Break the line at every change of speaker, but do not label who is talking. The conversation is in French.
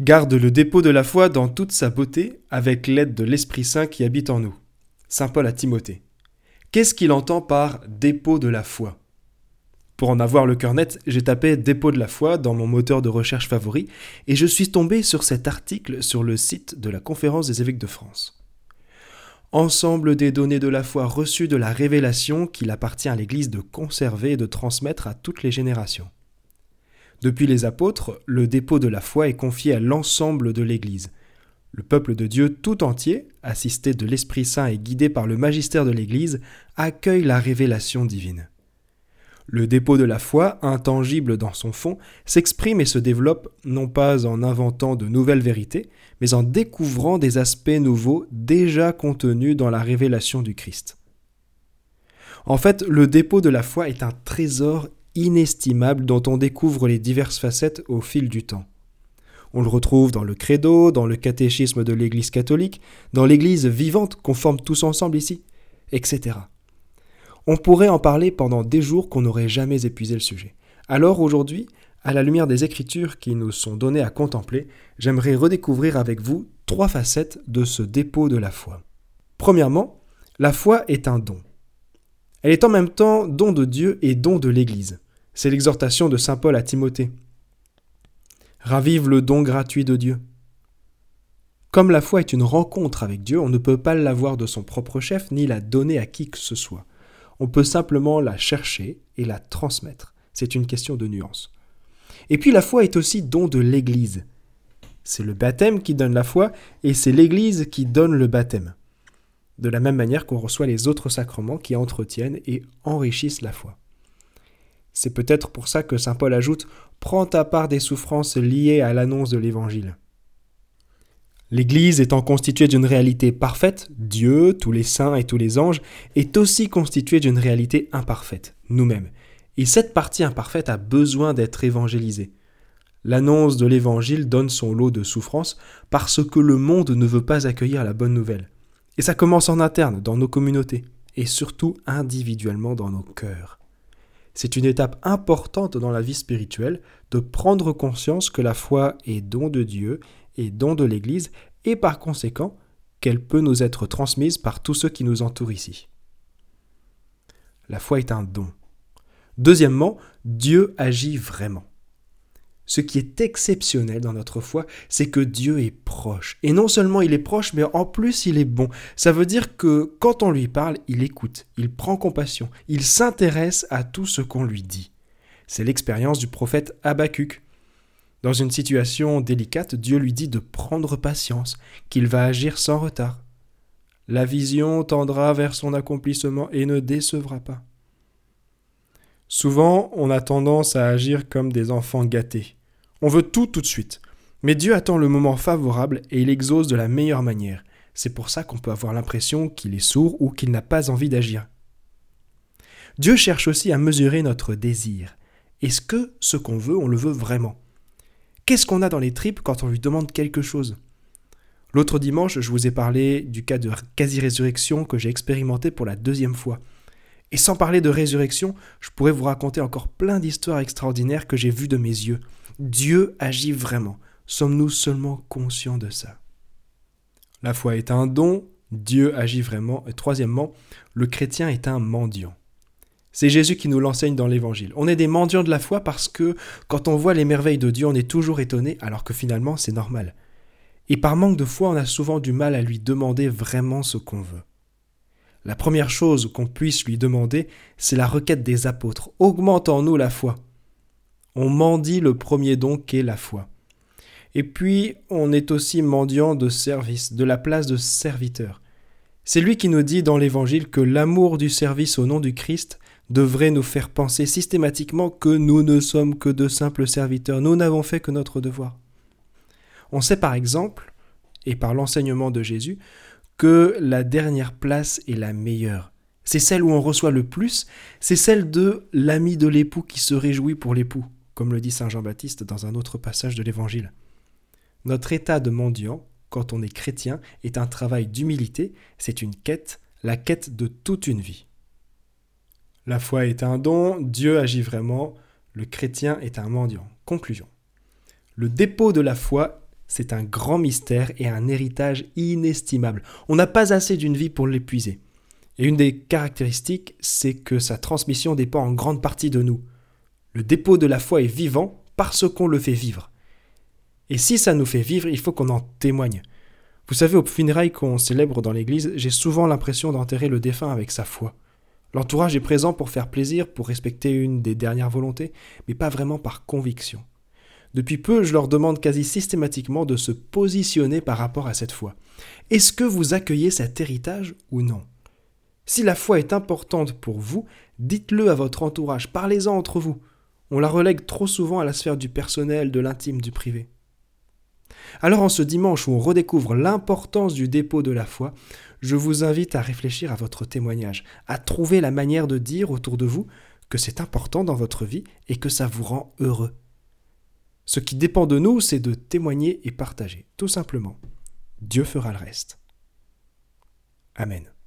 Garde le dépôt de la foi dans toute sa beauté avec l'aide de l'Esprit Saint qui habite en nous. Saint Paul à Timothée. Qu'est-ce qu'il entend par dépôt de la foi? Pour en avoir le cœur net, j'ai tapé dépôt de la foi dans mon moteur de recherche favori et je suis tombé sur cet article sur le site de la Conférence des évêques de France. Ensemble des données de la foi reçues de la révélation qu'il appartient à l'Église de conserver et de transmettre à toutes les générations. Depuis les apôtres, le dépôt de la foi est confié à l'ensemble de l'Église. Le peuple de Dieu tout entier, assisté de l'Esprit Saint et guidé par le magistère de l'Église, accueille la révélation divine. Le dépôt de la foi, intangible dans son fond, s'exprime et se développe non pas en inventant de nouvelles vérités, mais en découvrant des aspects nouveaux déjà contenus dans la révélation du Christ. En fait, le dépôt de la foi est un trésor inestimable dont on découvre les diverses facettes au fil du temps. On le retrouve dans le credo, dans le catéchisme de l'Église catholique, dans l'Église vivante qu'on forme tous ensemble ici, etc. On pourrait en parler pendant des jours qu'on n'aurait jamais épuisé le sujet. Alors aujourd'hui, à la lumière des Écritures qui nous sont données à contempler, j'aimerais redécouvrir avec vous trois facettes de ce dépôt de la foi. Premièrement, la foi est un don. Elle est en même temps don de Dieu et don de l'Église. C'est l'exhortation de Saint Paul à Timothée. Ravive le don gratuit de Dieu. Comme la foi est une rencontre avec Dieu, on ne peut pas l'avoir de son propre chef ni la donner à qui que ce soit. On peut simplement la chercher et la transmettre. C'est une question de nuance. Et puis la foi est aussi don de l'Église. C'est le baptême qui donne la foi et c'est l'Église qui donne le baptême. De la même manière qu'on reçoit les autres sacrements qui entretiennent et enrichissent la foi. C'est peut-être pour ça que Saint Paul ajoute Prends ta part des souffrances liées à l'annonce de l'Évangile. L'Église étant constituée d'une réalité parfaite, Dieu, tous les saints et tous les anges, est aussi constituée d'une réalité imparfaite, nous-mêmes. Et cette partie imparfaite a besoin d'être évangélisée. L'annonce de l'Évangile donne son lot de souffrances parce que le monde ne veut pas accueillir la bonne nouvelle. Et ça commence en interne, dans nos communautés, et surtout individuellement dans nos cœurs. C'est une étape importante dans la vie spirituelle de prendre conscience que la foi est don de Dieu et don de l'Église et par conséquent qu'elle peut nous être transmise par tous ceux qui nous entourent ici. La foi est un don. Deuxièmement, Dieu agit vraiment. Ce qui est exceptionnel dans notre foi, c'est que Dieu est proche. Et non seulement il est proche, mais en plus il est bon. Ça veut dire que quand on lui parle, il écoute, il prend compassion, il s'intéresse à tout ce qu'on lui dit. C'est l'expérience du prophète Habacuc. Dans une situation délicate, Dieu lui dit de prendre patience, qu'il va agir sans retard. La vision tendra vers son accomplissement et ne décevra pas. Souvent, on a tendance à agir comme des enfants gâtés. On veut tout tout de suite. Mais Dieu attend le moment favorable et il exauce de la meilleure manière. C'est pour ça qu'on peut avoir l'impression qu'il est sourd ou qu'il n'a pas envie d'agir. Dieu cherche aussi à mesurer notre désir. Est-ce que ce qu'on veut, on le veut vraiment? Qu'est-ce qu'on a dans les tripes quand on lui demande quelque chose? L'autre dimanche, je vous ai parlé du cas de quasi-résurrection que j'ai expérimenté pour la deuxième fois. Et sans parler de résurrection, je pourrais vous raconter encore plein d'histoires extraordinaires que j'ai vues de mes yeux. Dieu agit vraiment. Sommes-nous seulement conscients de ça? La foi est un don, Dieu agit vraiment. Et troisièmement, le chrétien est un mendiant. C'est Jésus qui nous l'enseigne dans l'Évangile. On est des mendiants de la foi parce que quand on voit les merveilles de Dieu, on est toujours étonné alors que finalement c'est normal. Et par manque de foi, on a souvent du mal à lui demander vraiment ce qu'on veut. La première chose qu'on puisse lui demander, c'est la requête des apôtres. Augmente en nous la foi. On mendie le premier don qu'est la foi. Et puis, on est aussi mendiant de service, de la place de serviteur. C'est lui qui nous dit dans l'Évangile que l'amour du service au nom du Christ devrait nous faire penser systématiquement que nous ne sommes que de simples serviteurs, nous n'avons fait que notre devoir. On sait par exemple, et par l'enseignement de Jésus, que la dernière place est la meilleure. C'est celle où on reçoit le plus, c'est celle de l'ami de l'époux qui se réjouit pour l'époux, comme le dit Saint Jean-Baptiste dans un autre passage de l'Évangile. Notre état de mendiant, quand on est chrétien, est un travail d'humilité, c'est une quête, la quête de toute une vie. La foi est un don, Dieu agit vraiment, le chrétien est un mendiant. Conclusion. Le dépôt de la foi c'est un grand mystère et un héritage inestimable. On n'a pas assez d'une vie pour l'épuiser. Et une des caractéristiques, c'est que sa transmission dépend en grande partie de nous. Le dépôt de la foi est vivant parce qu'on le fait vivre. Et si ça nous fait vivre, il faut qu'on en témoigne. Vous savez, aux funérailles qu'on célèbre dans l'église, j'ai souvent l'impression d'enterrer le défunt avec sa foi. L'entourage est présent pour faire plaisir, pour respecter une des dernières volontés, mais pas vraiment par conviction. Depuis peu, je leur demande quasi systématiquement de se positionner par rapport à cette foi. Est-ce que vous accueillez cet héritage ou non? Si la foi est importante pour vous, dites-le à votre entourage, parlez-en entre vous. On la relègue trop souvent à la sphère du personnel, de l'intime, du privé. Alors en ce dimanche où on redécouvre l'importance du dépôt de la foi, je vous invite à réfléchir à votre témoignage, à trouver la manière de dire autour de vous que c'est important dans votre vie et que ça vous rend heureux. Ce qui dépend de nous, c'est de témoigner et partager, tout simplement. Dieu fera le reste. Amen.